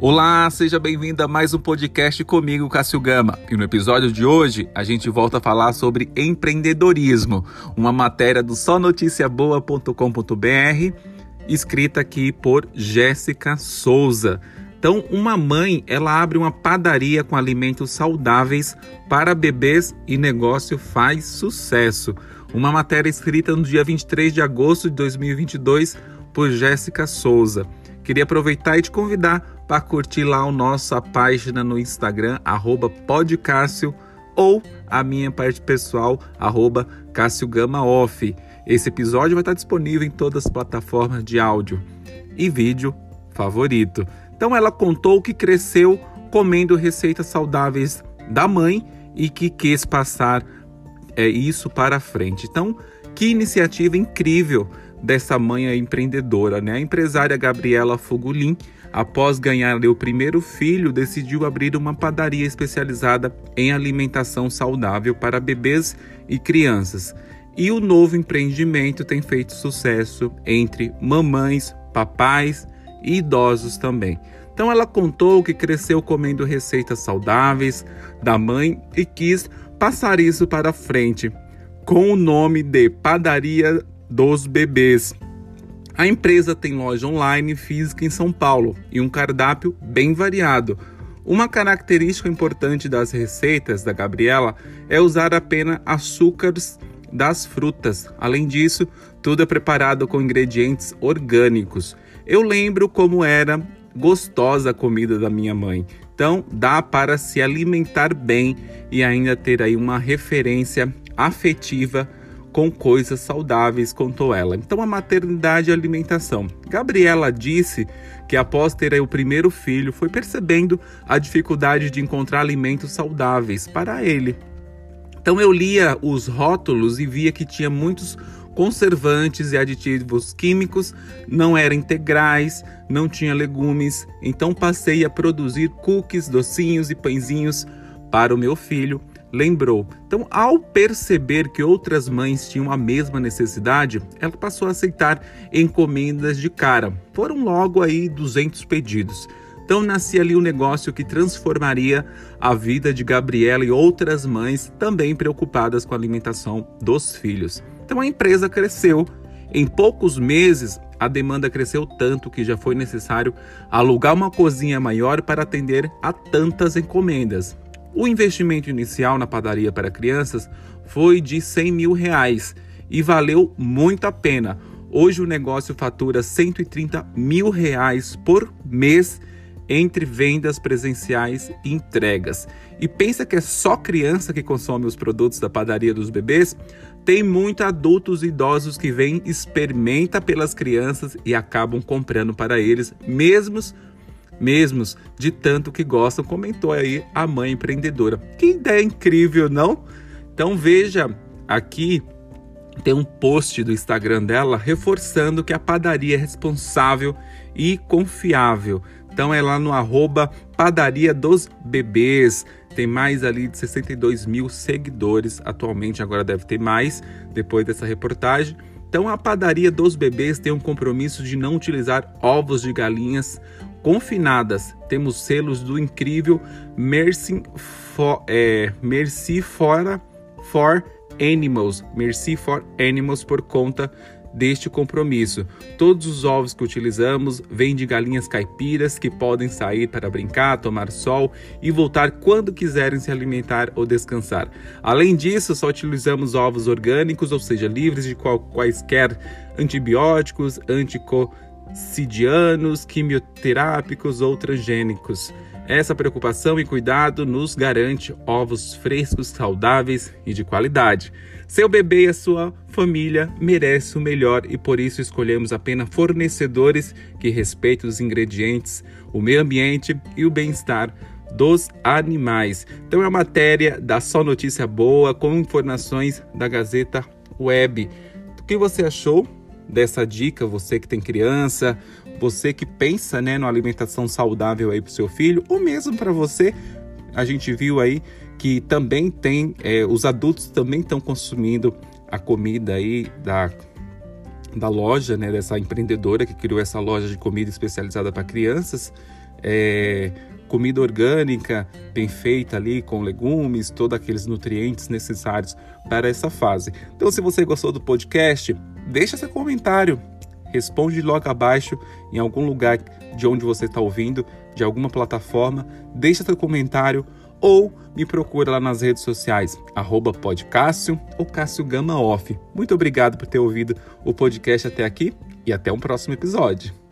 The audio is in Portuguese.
Olá, seja bem-vindo a mais um podcast comigo, Cássio Gama. E no episódio de hoje a gente volta a falar sobre empreendedorismo, uma matéria do sonoticiaboa.com.br, escrita aqui por Jéssica Souza. Então, uma mãe, ela abre uma padaria com alimentos saudáveis para bebês e negócio faz sucesso. Uma matéria escrita no dia 23 de agosto de 2022 por Jéssica Souza. Queria aproveitar e te convidar para curtir lá a nossa página no Instagram, arroba ou a minha parte pessoal, arroba Off. Esse episódio vai estar disponível em todas as plataformas de áudio e vídeo favorito. Então ela contou que cresceu comendo receitas saudáveis da mãe e que quis passar é, isso para frente. Então, que iniciativa incrível dessa mãe empreendedora, né? A empresária Gabriela Fugulin após ganhar o primeiro filho, decidiu abrir uma padaria especializada em alimentação saudável para bebês e crianças. E o novo empreendimento tem feito sucesso entre mamães, papais e idosos também. Então ela contou que cresceu comendo receitas saudáveis da mãe e quis passar isso para frente com o nome de Padaria dos Bebês. A empresa tem loja online física em São Paulo e um cardápio bem variado. Uma característica importante das receitas da Gabriela é usar apenas açúcares das frutas. Além disso, tudo é preparado com ingredientes orgânicos. Eu lembro como era gostosa a comida da minha mãe. Então, dá para se alimentar bem e ainda ter aí uma referência afetiva com coisas saudáveis, contou ela. Então, a maternidade e a alimentação. Gabriela disse que após ter o primeiro filho, foi percebendo a dificuldade de encontrar alimentos saudáveis para ele. Então, eu lia os rótulos e via que tinha muitos conservantes e aditivos químicos, não eram integrais, não tinha legumes. Então, passei a produzir cookies, docinhos e pãezinhos para o meu filho lembrou. Então, ao perceber que outras mães tinham a mesma necessidade, ela passou a aceitar encomendas de cara. Foram logo aí 200 pedidos. Então nascia ali um negócio que transformaria a vida de Gabriela e outras mães também preocupadas com a alimentação dos filhos. Então a empresa cresceu. Em poucos meses, a demanda cresceu tanto que já foi necessário alugar uma cozinha maior para atender a tantas encomendas. O investimento inicial na padaria para crianças foi de 100 mil reais e valeu muito a pena. Hoje o negócio fatura 130 mil reais por mês entre vendas presenciais e entregas. E pensa que é só criança que consome os produtos da padaria dos bebês? Tem muitos adultos e idosos que vêm, experimenta pelas crianças e acabam comprando para eles, mesmos mesmos de tanto que gostam, comentou aí a mãe empreendedora. Que ideia incrível, não? Então veja aqui tem um post do Instagram dela reforçando que a padaria é responsável e confiável. Então é lá no arroba padaria dos bebês. Tem mais ali de 62 mil seguidores atualmente, agora deve ter mais depois dessa reportagem. Então a padaria dos bebês tem um compromisso de não utilizar ovos de galinhas confinadas. Temos selos do incrível Mercy for, é, Mercy for, for Animals, Mercy for Animals por conta deste compromisso. Todos os ovos que utilizamos vêm de galinhas caipiras que podem sair para brincar, tomar sol e voltar quando quiserem se alimentar ou descansar. Além disso, só utilizamos ovos orgânicos, ou seja, livres de quaisquer antibióticos, anticoagulantes sidianos, quimioterápicos ou transgênicos. Essa preocupação e cuidado nos garante ovos frescos, saudáveis e de qualidade. Seu bebê e a sua família merecem o melhor e por isso escolhemos apenas fornecedores que respeitem os ingredientes, o meio ambiente e o bem-estar dos animais. Então é uma matéria da Só Notícia Boa com informações da Gazeta Web. O que você achou? Dessa dica, você que tem criança, você que pensa né, na alimentação saudável aí para o seu filho, ou mesmo para você, a gente viu aí que também tem, é, os adultos também estão consumindo a comida aí da, da loja, né, dessa empreendedora que criou essa loja de comida especializada para crianças. é, comida orgânica bem feita ali com legumes, todos aqueles nutrientes necessários para essa fase. Então, se você gostou do podcast, deixa seu comentário, responde logo abaixo em algum lugar de onde você está ouvindo, de alguma plataforma, deixa seu comentário ou me procura lá nas redes sociais, arroba podcássio ou Cássio Gama Off. Muito obrigado por ter ouvido o podcast até aqui e até um próximo episódio.